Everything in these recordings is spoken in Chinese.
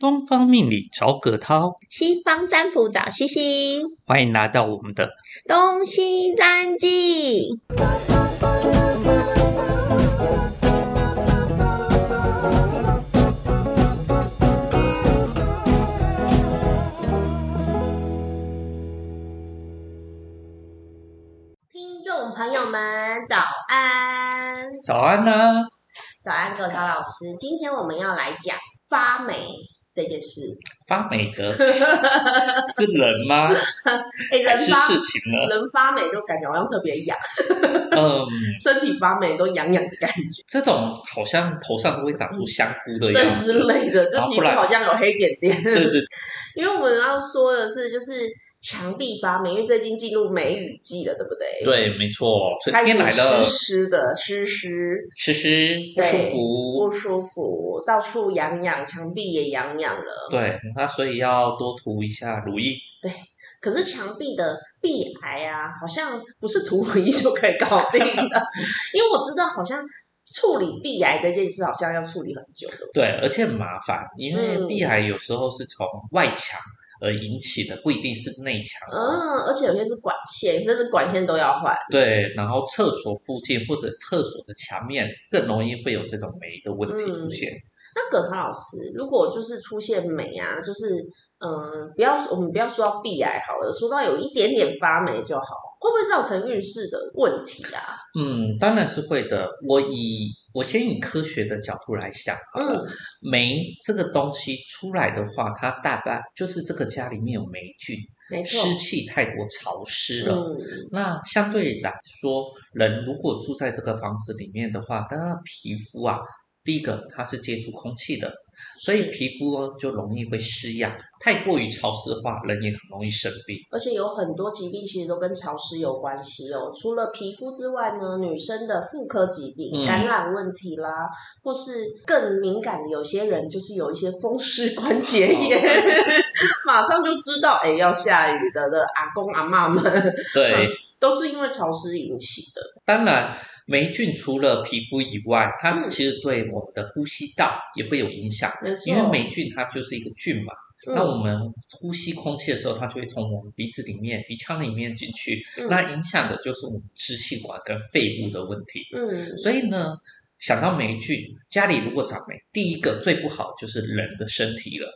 东方命理找葛涛，西方占卜找西西，欢迎来到我们的东西占记。听众朋友们，早安！早安呢、早安，葛涛老师。今天我们要来讲发霉这件事。发霉的是人吗？哎，人还是事情呢？人发霉都感觉好像特别痒，嗯，身体发霉都痒痒的感觉，这种好像头上都会长出香菇的对样子。之类的，就皮肤好像有黑点点。对对，因为我们要说的是，就是墙壁发霉，因为最近进入梅雨季了，对不对？，对，没错，春天来了湿，湿的，湿湿湿湿不舒服。不舒服，到处痒痒，墙壁也痒痒了。对，那所以要多涂一下乳液。对可是墙壁的壁癌啊，好像不是涂乳液就可以搞定的，因为我知道好像处理壁癌这件事好像要处理很久的。对，而且很麻烦，因为嗯壁癌有时候是从外墙而引起的，不一定是内墙。嗯，而且有些是管线，真的管线都要换。对，然后厕所附近或者厕所的墙面更容易会有这种霉的问题出嗯现。那葛涛老师，如果就是出现霉啊，就是嗯、呃不要我们不要说到壁癌好了，说到有一点点发霉就好，会不会造成运势的问题啊？嗯，当然是会的。我以我先以科学的角度来想嗯霉这个东西出来的话，它大半就是这个家里面有霉菌，湿，气太过潮湿了。嗯那相对来说，人如果住在这个房子里面的话，当然皮肤啊，第一个它是接触空气的，所以皮肤就容易会湿痒。太过于潮湿化，人也很容易生病。而且有很多疾病其实都跟潮湿有关系哦。除了皮肤之外呢，女生的妇科疾病、嗯感染问题啦，或是更敏感的，有些人就是有一些风湿 关节炎，马上就知道哎要下雨的的阿公阿妈们对，都是因为潮湿引起的。当然霉菌除了皮肤以外，它嗯其实对我们的呼吸道也会有影响。因为霉菌它就是一个菌嘛，嗯那我们呼吸空气的时候，它就会从我们鼻子里面、鼻腔里面进去，嗯那影响的就是我们支气管跟肺部的问题。嗯所以呢，想到霉菌，家里如果长霉，第一个最不好就是人的身体了。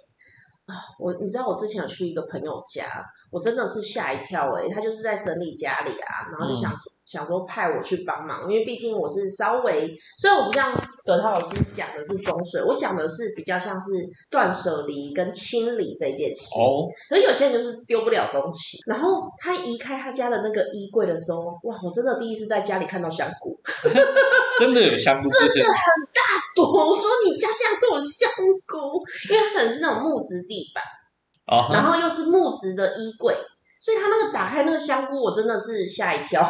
啊我你知道我之前有去一个朋友家，我真的是吓一跳诶、他就是在整理家里啊，然后就想说、想说派我去帮忙，因为毕竟我是稍微，虽然我不像葛涛老师讲的是风水，我讲的是比较像是断舍离跟清理这件事。哦，可是有些人就是丢不了东西，然后他移开他家的那个衣柜的时候，哇，我真的第一次在家里看到香菇，真的有香菇真的很大朵，我说你家竟然会有香菇，因为它可能是那种木质地板。哦，然后又是木质的衣柜，所以他那个打开那个香菇，我真的是吓一跳。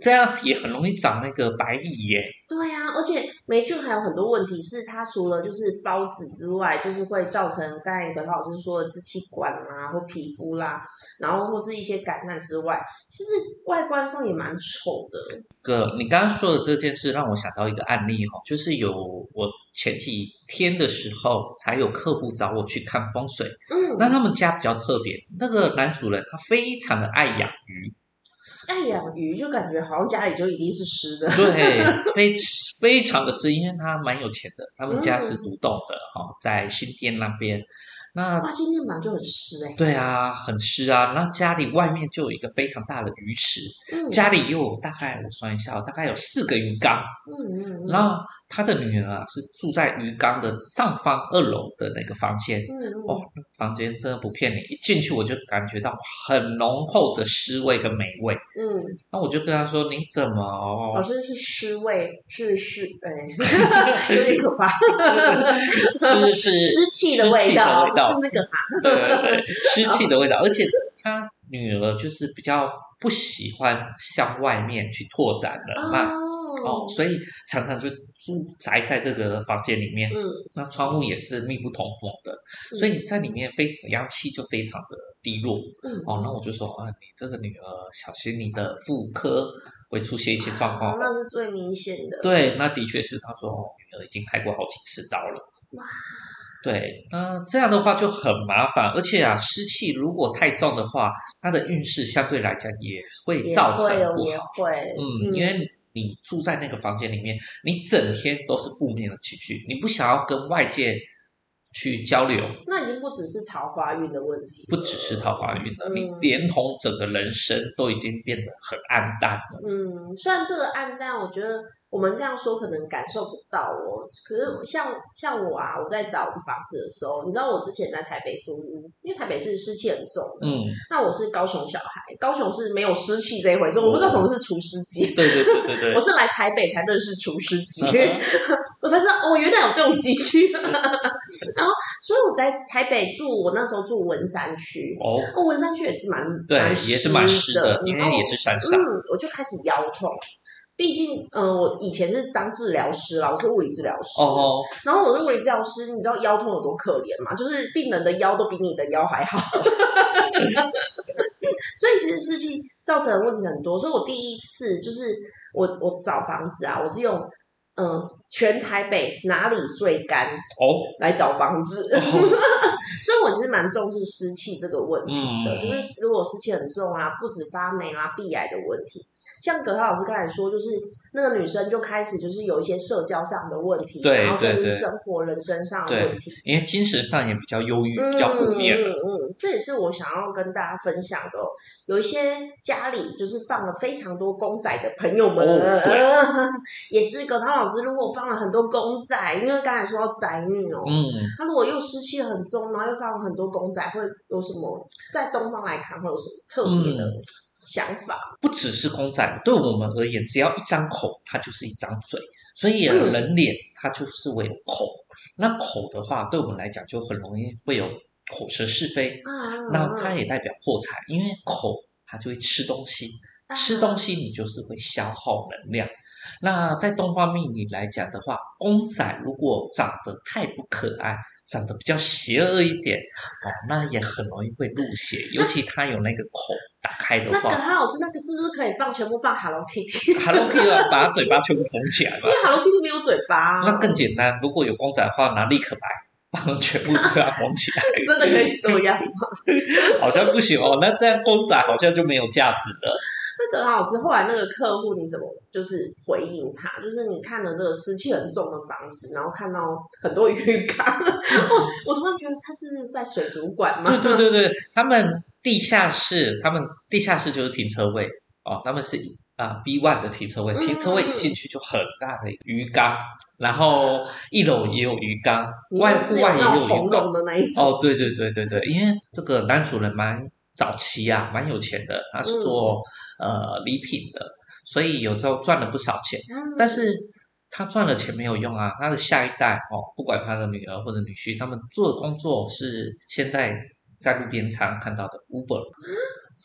这样也很容易长那个白蚁耶。对呀、而且霉菌还有很多问题，是它除了就是孢子之外，就是会造成刚才葛老师说的支气管啊或皮肤啦，然后或是一些感染之外，其实外观上也蛮丑的。哥你刚刚说的这件事，让我想到一个案例哈，就是有我前几天的时候，才有客户找我去看风水。嗯，那他们家比较特别，那个男主人他非常的爱养鱼，爱养鱼就感觉好像家里就一定是湿的。对，非 非常的湿，因为他蛮有钱的，他们家是嗯独栋的哈，在新店那边。那哇，新店本来就很湿哎、对啊，很湿啊。那家里外面就有一个非常大的鱼池，嗯家里又有大概我算一下哦，大概有四个鱼缸。嗯嗯嗯，然后他的女儿啊是住在鱼缸的上方二楼的那个房间。嗯嗯哦，房间真的不骗你，一进去我就感觉到很浓厚的湿味跟霉味。嗯，那我就跟他说：“你怎么老师是湿味，是湿，哎，有点可怕。是是湿气的味道，味道是那个哈。对对对，湿气的味道，而且他女儿就是比较不喜欢向外面去拓展的嘛。哦，所以常常就住宅在这个房间里面，嗯，那窗户也是密不通风的，所以在里面非阳气就非常的低落。嗯哦，那我就说啊，你这个女儿小心你的妇科会出现一些状况。哦那是最明显的。对，那的确是他说哦女儿已经开过好几次刀了。对，那这样的话就很麻烦，而且啊，湿气如果太重的话，它的运势相对来讲也会造成不好。会，嗯，因为你住在那个房间里面，你整天都是负面的情绪，你不想要跟外界去交流，那已经不只是桃花运的问题，不只是桃花运了，嗯你连同整个人生都已经变得很暗淡了。嗯，虽然这个暗淡，我觉得我们这样说可能感受不到哦。可是像像我啊，我在找房子的时候，你知道我之前在台北租屋，因为台北是湿气很重的。嗯，那我是高雄小孩，高雄是没有湿气这一回事，我不知道什么是除湿机。对对对对对 我，是来台北才认识除湿机，嗯 我才知道哦，原来有这种机器。然后，所以我在台北住，我那时候住文山区，哦，哦，文山区也是蛮对，蛮也是蛮湿的的，，因为也是山上。嗯，我就开始腰痛。毕竟，嗯、我以前是当治疗师啦，我是物理治疗师。哦，然后我是物理治疗师，你知道腰痛有多可怜吗？就是病人的腰都比你的腰还好。所以其实湿气造成的问题很多。所以我第一次就是我我找房子啊，我是用嗯、呃全台北哪里最干？哦，来找房子。哦。所以我其实蛮重视湿气这个问题的，嗯。就是如果湿气很重啊，不止发霉啦、鼻癌的问题，像葛涛老师刚才说，就是那个女生就开始就是有一些社交上的问题，对然后甚对对。至生活人生上的问题，因为精神上也比较忧郁，嗯比较负面。了。嗯嗯，这也是我想要跟大家分享的、哦。有一些家里就是放了非常多公仔的朋友们，哦 也是葛涛老师，如果放了很多公仔，因为刚才说到宅女哦，嗯，他如果又湿气很重，然后又放了很多公仔，会有什么？在东方来看，会有什么特别的嗯想法？不只是公仔，对我们而言，只要一张口，它就是一张嘴。所以人脸它就是为了口。那口的话，对我们来讲就很容易会有口舌是非。啊，那它也代表破财，因为口它就会吃东西，啊吃东西你就是会消耗能量。那在东方命理来讲的话，公仔如果长得太不可爱，长得比较邪恶一点哦，那也很容易会入血，尤其它有那个口打开的话那葛话涛老师，那个是不是可以放全部放 Hello Kitty？，Hello Kitty 啊把它嘴巴全部缝起来嘛 因，为 Hello Kitty 没有嘴巴、那更简单。如果有公仔的话，拿立可白帮全部嘴巴缝起来，真的可以这样吗？好像不行哦。那这样公仔好像就没有价值了。那葛老师后来那个客户你怎么就是回应他？就是你看了这个湿气很重的房子，然后看到很多鱼缸，哦我突然觉得他是在水族馆吗？对对对对，他们地下室，他们地下室就是停车位哦，他们是啊 B one 的停车位，嗯停车位一进去就很大的鱼缸，然后一楼也有鱼缸，外户外也有鱼缸。的那一种。哦，对对对对对，因为这个男主人蛮早期啊，蛮有钱的，他是做、呃礼品的，所以有时候赚了不少钱。嗯。但是他赚了钱没有用啊，他的下一代哦，不管他的女儿或者女婿，他们做的工作是现在在路边常看到的 Uber，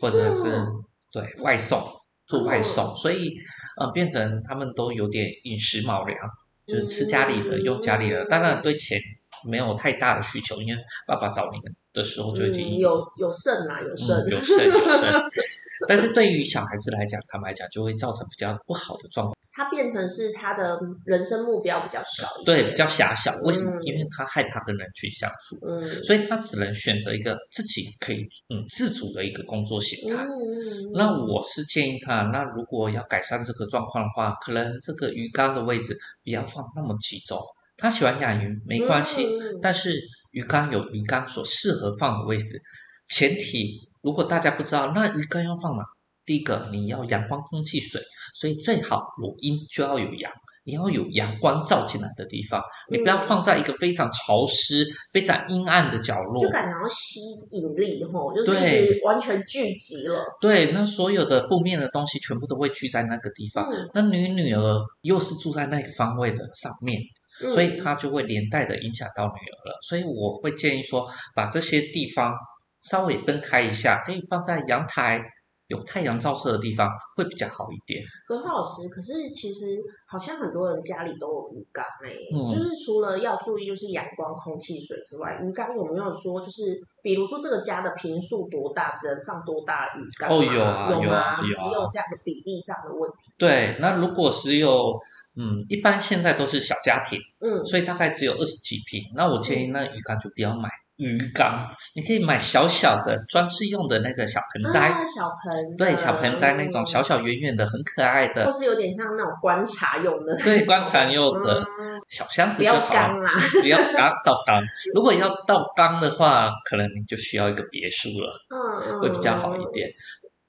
或者是哦对外送做外送，所以呃变成他们都有点饮食卯粮，就是吃家里的，嗯。用家里的，当然对钱没有太大的需求，因为爸爸早年的时候就已经嗯、有有肾啦，有肾。嗯有剩有剩，但是对于小孩子来讲，他们来讲就会造成比较不好的状况。他变成是他的人生目标比较少一点，对，比较狭小。为什么？嗯因为他害怕跟人去相处，嗯所以他只能选择一个自己可以嗯自主的一个工作形态。嗯，那我是建议他，那如果要改善这个状况的话，可能这个鱼缸的位置不要放那么集中。他喜欢养鱼没关系，嗯但是鱼缸有鱼缸所适合放的位置。前提如果大家不知道，那鱼缸要放哪？第一个你要阳光、空气、水，所以最好有阴就要有阳，你要有阳光照进来的地方，你不要放在一个非常潮湿、非常阴暗的角落就。感觉要吸引力吼，就是完全聚集了。对，那所有的负面的东西全部都会聚在那个地方。嗯，那你女儿又是住在那个方位的上面，所以它就会连带的影响到女儿了。所以我会建议说，把这些地方稍微分开一下，可以放在阳台，有太阳照射的地方会比较好一点。葛浩老师，可是其实好像很多人家里都有鱼缸哎、嗯就是除了要注意就是阳光、空气、水之外，鱼缸有没有说就是，比如说这个家的平数多大，只能放多大鱼缸？哦有啊有有啊吗？有啊也有这样的比例上的问题。对，那如果是有，嗯，一般现在都是小家庭，嗯，所以大概只有二十几平。那我建议那鱼缸就不要买鱼缸，你可以买小小的装饰用的那个小盆栽，啊，小盆，对，小盆栽那种小，小圆圆的，很可爱的或，是有点像那种观察用的 对，观察用的嗯小箱子就好啦。不要缸倒缸。如果要倒缸的话，可能你就需要一个别墅了。嗯嗯，会比较好一点。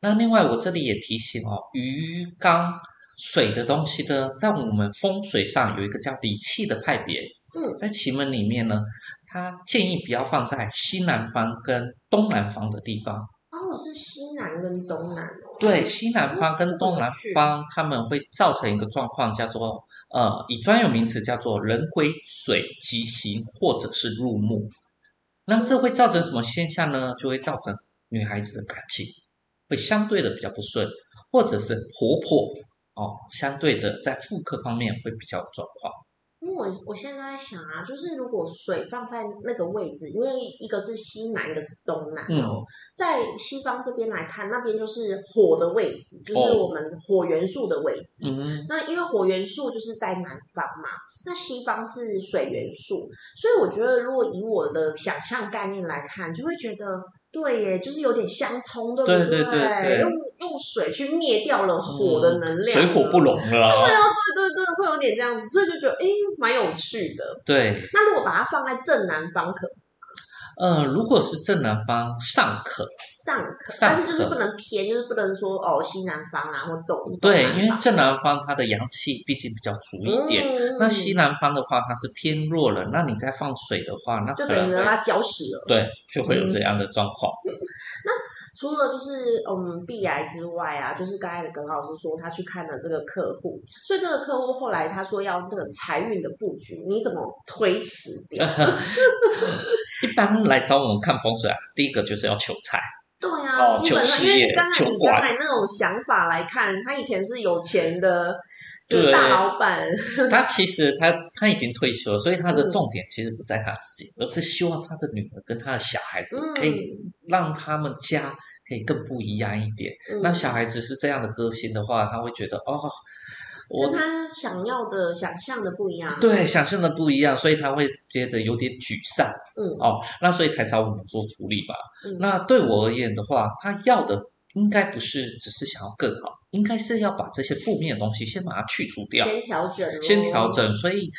那另外，我这里也提醒哦，鱼缸水的东西呢，在我们风水上有一个叫理气的派别。嗯在奇门里面呢，它建议不要放在西南方跟东南方的地方。哦，是西南跟东南哦。对，西南方跟东南方，他们会造成一个状况，叫做呃，以专有名词叫做人癸水吉行，或者是入木。那这会造成什么现象呢？就会造成女孩子的感情会相对的比较不顺，或者是婆婆哦，相对的在妇科方面会比较有状况。我我现在在想啊，就是如果水放在那个位置，因为一个是西南，一个是东南嗯哦，在西方这边来看，那边就是火的位置，就是哦我们火元素的位置。嗯，那因为火元素就是在南方嘛，那西方是水元素，所以我觉得如果以我的想象概念来看，就会觉得对耶，就是有点相冲，对不对对对对用用水去灭掉了火的能量，水火不容了对啊。啊，对对这样子，所以就觉得诶，蛮有趣的。对，那如果把它放在正南方可呃，如果是正南方尚可，尚可，上可但是就是不能偏，就是不能说哦西南方啊或东对，因为正南方它的阳气毕竟比较足一点。嗯那西南方的话，它是偏弱了。那你再放水的话，那就等于让它搅死了。对，就会有这样的状况。除了就是嗯避癌之外啊，就是刚才耿老师说他去看了这个客户，所以这个客户后来他说要那个财运的布局，你怎么推迟掉？一般来找我们看风水啊，第一个就是要求财。对啊，哦基本上求事业因为刚才求官以刚才那种想法来看，他以前是有钱的，就是对大老板，他其实他他已经退休了，所以他的嗯重点其实不在他自己，而是希望他的女儿跟他的小孩子嗯可以让他们家可以更不一样一点。嗯那小孩子是这样的个性的话，他会觉得哦，我跟他想要的、想象的不一样。对想象的不一样，所以他会觉得有点沮丧。嗯哦，那所以才找我们做处理吧。嗯那对我而言的话，他要的应该不是只是想要更好，应该是要把这些负面的东西先把它去除掉，先调整咯，先调整。所以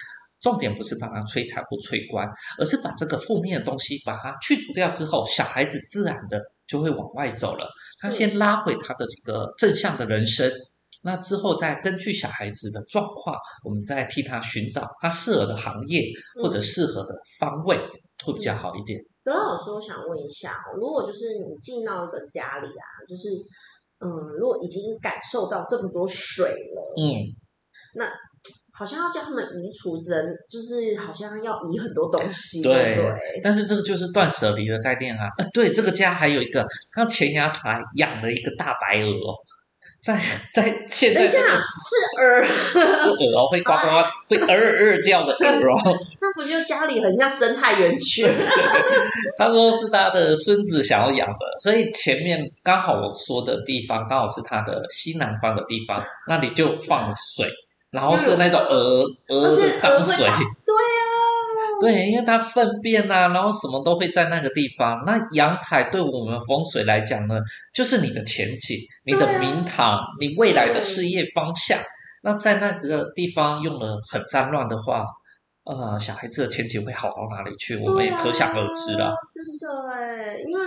重点不是把它摧残或摧关，而是把这个负面的东西把它去除掉之后，小孩子自然的就会往外走了。他先拉回他的这个正向的人生。那之后再根据小孩子的状况，我们再替他寻找他适合的行业或者适合的方位，会比较好一点。德老师，我想问一下哦，如果就是你进到一个家里啊，就是嗯，如果已经感受到这么多水了，嗯，好像要叫他们移除人，就是好像要移很多东西，对对？但是这个就是断舍离的概念啊。呃，对，这个家还有一个，他前牙台养了一个大白鹅哦，在在现等一下，在这个是鹅，是鹅哦，会呱呱会鹅鹅叫的鹅哦。那不就家里很像生态园区？他说是他的孙子想要养的，所以前面刚好我说的地方刚好是他的西南方的地方，那里就放了水，然后是那种鹅鹅的脏水。对啊，对，因为它粪便啊，然后什么都会在那个地方。那阳台对我们风水来讲呢，就是你的前景、你的对啊名堂、你未来的事业方向。那在那个地方用的很脏乱的话，呃，小孩子的前景会好到哪里去？我们也可想而知了。真的哎，因为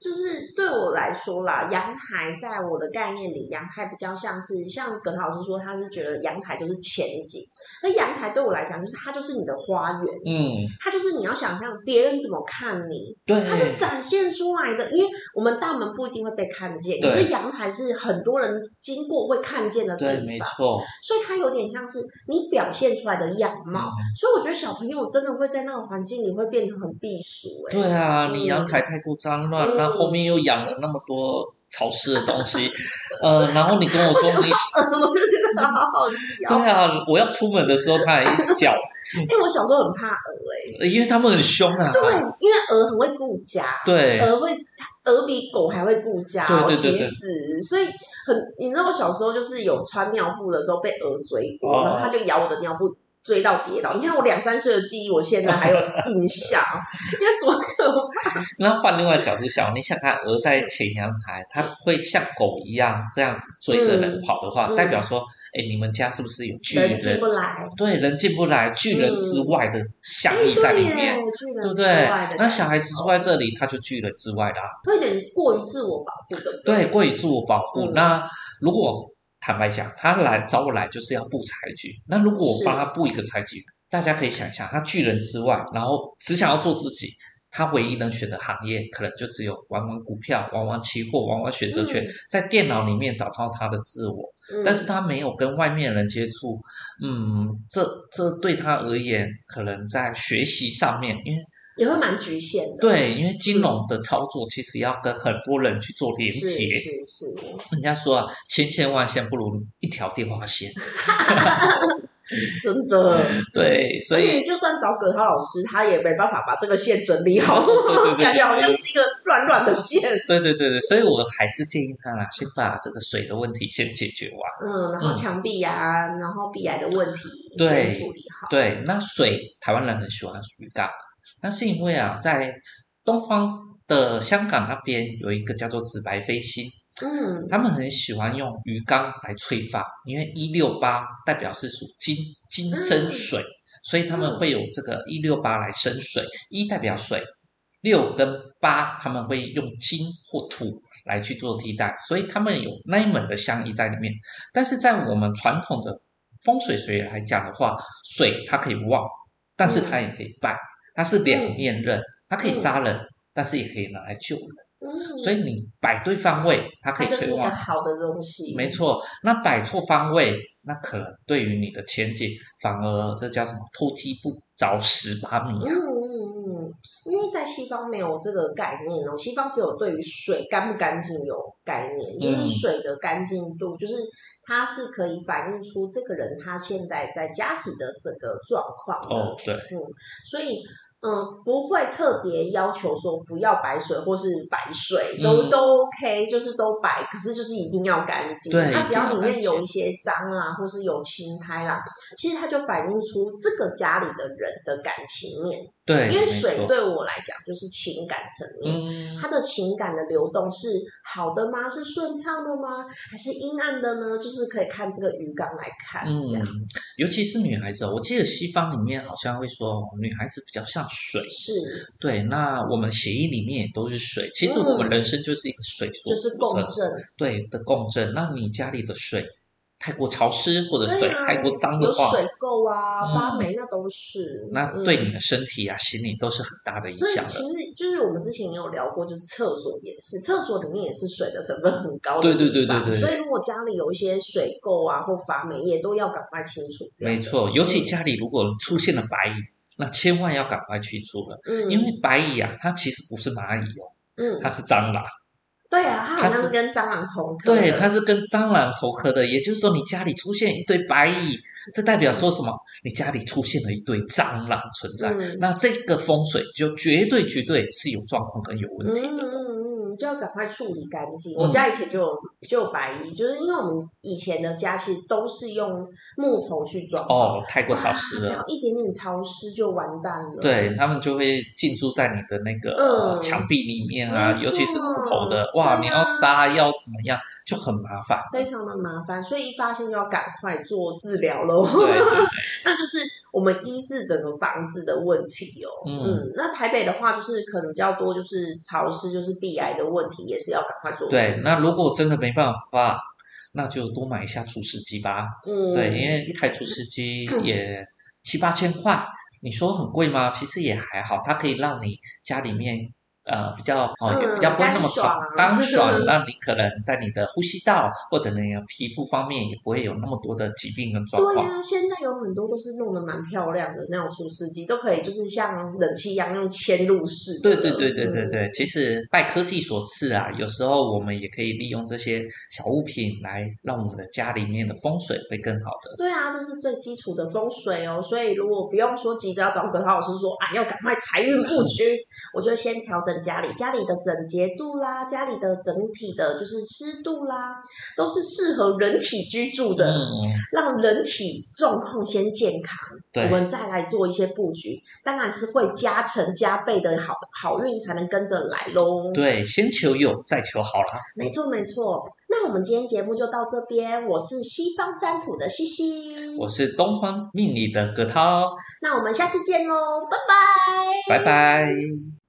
就是对我来说啦，阳台在我的概念里，阳台比较像是像耿老师说，他是觉得阳台就是前景，而阳台对我来讲，就是它就是你的花园，嗯，它就是你要想象别人怎么看你，对，它是展现出来的，因为我们大门不一定会被看见，对可是阳台是很多人经过会看见的地对，方，没错。所以它有点像是你表现出来的样貌。嗯。所以我觉得小朋友真的会在那个环境里会变得很避暑、欸，对啊，你嗯。阳台太过脏乱，嗯。那后面又养了那么多潮湿的东西，呃，然后你跟我说你，我就觉得好好笑。对啊，我要出门的时候它还一直叫，哎、我小时候很怕鹅、哎，因为它们很凶啊。对，因为鹅很会顾家，对。鹅会鹅比狗还会顾家、哦，对对对对其实，所以很，你知道我小时候就是有穿尿布的时候被鹅追过，哦。然后它就咬我的尿布。追到跌倒，你看我两三岁的记忆，我现在还有印象，你看多可怕！那换另外角度想，你想看鹅在前阳台，它会像狗一样这样子追着人跑的话，代表说，哎，你们家是不是有巨人进不来，对，人进不来，巨人之外的象哎意在里面，对不对？那小孩子住在这里，他就巨人之外的、啊，会有点过于自我保护，对不对，过于自我保护。嗯那如果坦白讲，他来找我来就是要布财局，那如果我帮他布一个财局，大家可以想一下，他巨人之外，然后只想要做自己。他唯一能选的行业，可能就只有玩玩股票、玩玩期货、玩玩选择权，嗯在电脑里面找到他的自我。嗯但是他没有跟外面人接触，嗯，这这对他而言，可能在学习上面，因为也会蛮局限的。对，因为金融的操作其实要跟很多人去做连是接。是是，人家说啊，千线万线不如一条电话线。真的。对，所以就算找葛涛老师，他也没办法把这个线整理好，对对对 感觉好像是一个乱乱的线。对对对对，所以我还是建议他啦，先把这个水的问题先解决完。嗯，然后墙壁啊，然后壁癌的问题对先处理好。对，那水台湾人很喜欢鱼缸，那是因为啊，在东方的香港那边有一个叫做紫白飞星，嗯，他们很喜欢用鱼缸来催发，因为一六八代表是属金，金生水，所以他们会有这个一六八来生水，一代表水，六跟八他们会用金或土来去做替代，所以他们有那一门的相意在里面。但是在我们传统的风水学来讲的话，水它可以旺，但是它也可以败，它是两面刃，它可以杀人，但是也可以拿来救人。嗯，所以你摆对方位，它可它就是一个以催旺。好的东西。没错，那摆错方位，那可能对于你的前景反而这叫什么偷鸡不着蚀把米嗯啊。嗯嗯，因为在西方没有这个概念哦，西方只有对于水干不干净有概念，就是嗯水的干净度，就是它是可以反映出这个人他现在在家庭的这个状况的。哦，对，所以，嗯，不会特别要求说不要白水或是白水，都、嗯都 OK，就是都白，可是就是一定要干净。对它只要里面有一些脏啦，或是有青苔啦，其实它就反映出这个家里的人的感情面。对，因为水对我来讲就是情感层面。嗯，它的情感的流动是好的吗？是顺畅的吗？还是阴暗的呢？就是可以看这个鱼缸来看，这样嗯，尤其是女孩子哦，我记得西方里面好像会说女孩子比较像水，是对，那我们血液里面也都是水，其实我们人生就是一个水所就是，共振。对的共振。那你家里的水太过潮湿，或者水啊太过脏的有话，水垢啊、嗯发霉，那都是。那嗯对你的身体啊、心理都是很大的影响的。其实就是我们之前也有聊过，就是厕所也是，厕所里面也是水的成分很高的对对对对对所以如果家里有一些水垢啊或发霉，也都要赶快清除掉。没错，尤其家里如果出现了白蚁，那千万要赶快去除了，嗯，因为白蚁啊，它其实不是蚂蚁哦，嗯，它是蟑螂。对啊，它好像是是跟蟑螂同科。对，它是跟蟑螂同科的，也就是说，你家里出现一堆白蚁，这代表说什么？你家里出现了一堆蟑螂存在，嗯那这个风水就绝对绝对是有状况跟有问题的。就要赶快处理干净。嗯我家以前就有就有白蚁，就是因为我们以前的家其实都是用木头去装，哦，太过潮湿了只了，要一点点潮湿就完蛋了。对他们就会进驻在你的那个、墙壁里面啊，尤其是木头的，哇，啊你要杀要怎么样就很麻烦。非常的麻烦，所以一发现就要赶快做治疗喽。对 那就是我们医治整个房子的问题哦。嗯那台北的话，就是可能比较多，就是潮湿，就是壁癌的问题，也是要赶快做。对，那如果真的没办法，那就多买一下除湿机吧。嗯，对，因为一台除湿机也七八千块，你说很贵吗？其实也还好，它可以让你家里面呃比较哦也嗯比较不会那么干爽干 爽，那你可能在你的呼吸道或者你的皮肤方面也不会有那么多的疾病跟状况。对啊，现在有很多都是弄得蛮漂亮的那种除湿机，都可以就是像冷气一样用嵌入式的。对对对对对嗯对，其实拜科技所赐啊，有时候我们也可以利用这些小物品来让我们的家里面的风水会更好的。对啊，这是最基础的风水哦，所以如果不用说急着要找葛涛老师说啊，要赶快财运布局，我就先调整家里，家里的整洁度啦，家里的整体的就是湿度啦，都是适合人体居住的，嗯，让人体状况先健康，我们再来做一些布局，当然是会加成加倍的好好运才能跟着来喽。对，先求有，再求好啦。没错没错，那我们今天节目就到这边，我是西方占卜的西西，我是东方命理的葛涛，那我们下次见喽，拜拜。拜拜。